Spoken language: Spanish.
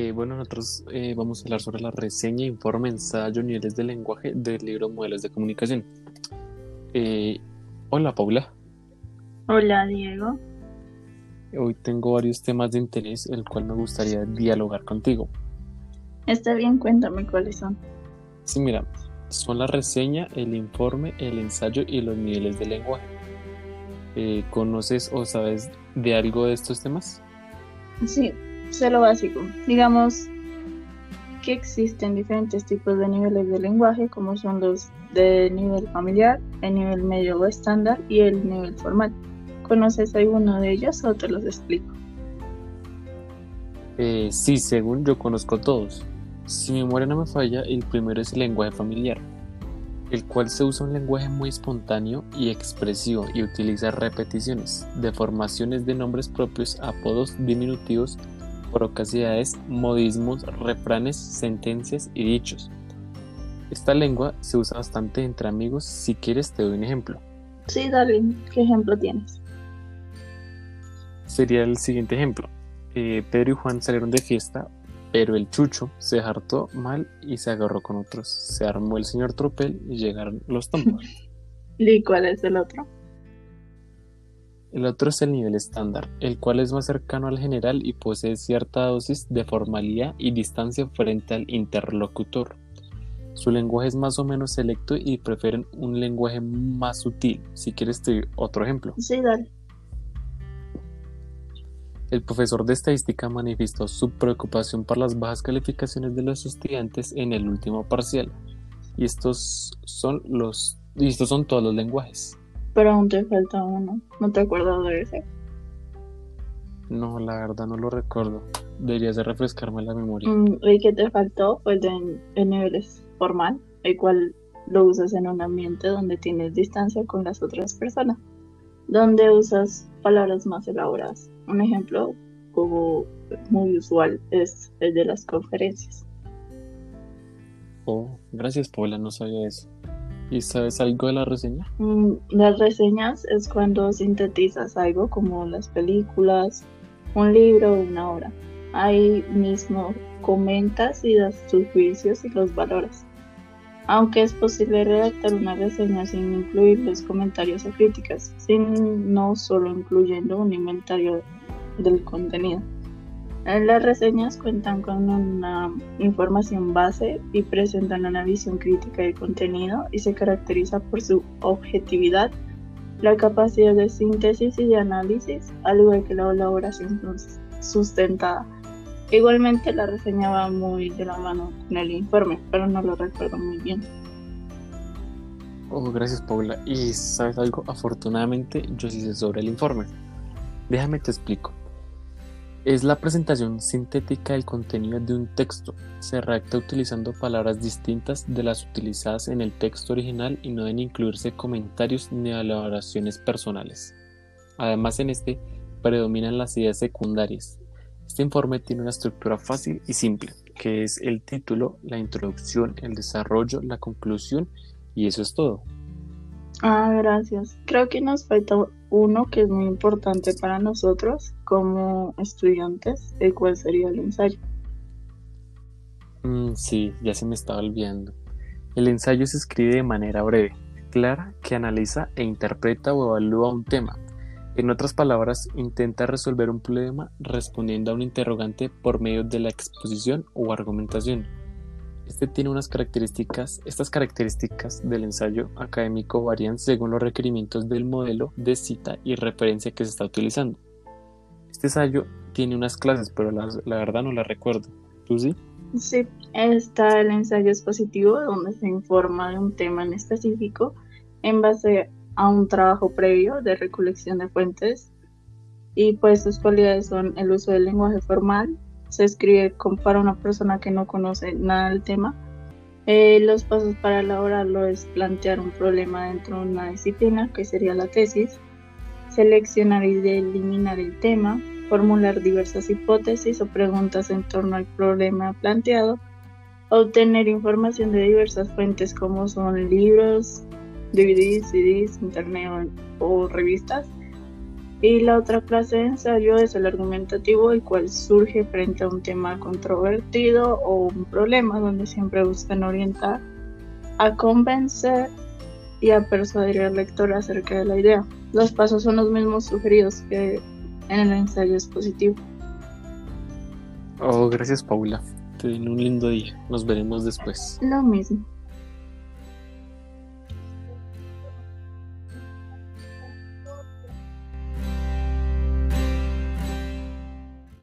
Eh, bueno, nosotros eh, vamos a hablar sobre la reseña, informe, ensayo, niveles de lenguaje del libro Modelos de Comunicación. Eh, hola, Paula. Hola, Diego. Hoy tengo varios temas de interés, el cual me gustaría dialogar contigo. Está bien, cuéntame cuáles son. Sí, mira, son la reseña, el informe, el ensayo y los niveles de lenguaje. ¿Conoces o sabes de algo de estos temas? Sí, sé lo básico. Digamos que existen diferentes tipos de niveles de lenguaje, como son los de nivel familiar, el nivel medio o estándar y el nivel formal. ¿Conoces alguno de ellos o te los explico? Eh, sí, según yo conozco todos. Si mi memoria no me falla, el primero es el lenguaje familiar, el cual se usa un lenguaje muy espontáneo y expresivo y utiliza repeticiones, deformaciones de nombres propios, apodos diminutivos procacidades, modismos, refranes, sentencias y dichos. Esta lengua se usa bastante entre amigos. Si quieres, te doy un ejemplo. Sí, dale. ¿Qué ejemplo tienes? Sería el siguiente ejemplo. Eh, Pedro y Juan salieron de fiesta, pero el chucho se hartó mal y se agarró con otros. Se armó el señor tropel y llegaron los tambores. ¿Y cuál es el otro? El otro es el nivel estándar, el cual es más cercano al general y posee cierta dosis de formalidad y distancia frente al interlocutor. Su lenguaje es más o menos selecto y prefieren un lenguaje más sutil. Si quieres te doy otro ejemplo. Sí, dale. El profesor de estadística manifestó su preocupación por las bajas calificaciones de los estudiantes en el último parcial. Y estos son los y estos son todos los lenguajes pero aún te falta uno. ¿No te acuerdas de ese? No, la verdad no lo recuerdo. Deberías de refrescarme la memoria. Mm, el que te faltó fue de, de niveles formal, el cual lo usas en un ambiente donde tienes distancia con las otras personas, donde usas palabras más elaboradas. Un ejemplo como muy usual es el de las conferencias. Oh, gracias Paula, no sabía eso. ¿Y sabes algo de la reseña? Mm, las reseñas es cuando sintetizas algo como las películas, un libro o una obra. Ahí mismo comentas y das tus juicios y los valores. Aunque es posible redactar una reseña sin incluir los comentarios o críticas, sino solo incluyendo un inventario del contenido. Las reseñas cuentan con una información base y presentan una visión crítica del contenido y se caracteriza por su objetividad, la capacidad de síntesis y de análisis, al igual que la elaboración sustentada. Igualmente la reseña va muy de la mano con el informe, pero no lo recuerdo muy bien. Oh, gracias Paula. Y sabes algo, afortunadamente yo sí sé sobre el informe. Déjame te explico. Es la presentación sintética del contenido de un texto. Se redacta utilizando palabras distintas de las utilizadas en el texto original y no deben incluirse comentarios ni elaboraciones personales. Además, en este predominan las ideas secundarias. Este informe tiene una estructura fácil y simple, que es el título, la introducción, el desarrollo, la conclusión y eso es todo. Ah, gracias. Creo que nos falta uno que es muy importante para nosotros como estudiantes, el cual sería el ensayo. Mm, sí, ya se me estaba olvidando. El ensayo se escribe de manera breve, clara, que analiza e interpreta o evalúa un tema. En otras palabras, intenta resolver un problema respondiendo a un interrogante por medio de la exposición o argumentación. Este tiene unas características, estas características del ensayo académico varían según los requerimientos del modelo de cita y referencia que se está utilizando. Este ensayo tiene unas clases, pero la, verdad no la recuerdo. ¿Tú sí? Sí, está el ensayo expositivo, donde se informa de un tema en específico en base a un trabajo previo de recolección de fuentes y pues sus cualidades son el uso del lenguaje formal, se escribe para una persona que no conoce nada del tema. Eh, los pasos para elaborarlo es plantear un problema dentro de una disciplina, que sería la tesis, seleccionar y eliminar el tema, formular diversas hipótesis o preguntas en torno al problema planteado, obtener información de diversas fuentes como son libros, DVDs, CDs, internet o revistas, Y la otra clase de ensayo es el argumentativo, el cual surge frente a un tema controvertido o un problema donde siempre buscan orientar a convencer y a persuadir al lector acerca de la idea. Los pasos son los mismos sugeridos que en el ensayo expositivo. Oh, gracias Paula. Ten un lindo día. Nos veremos después. Lo mismo.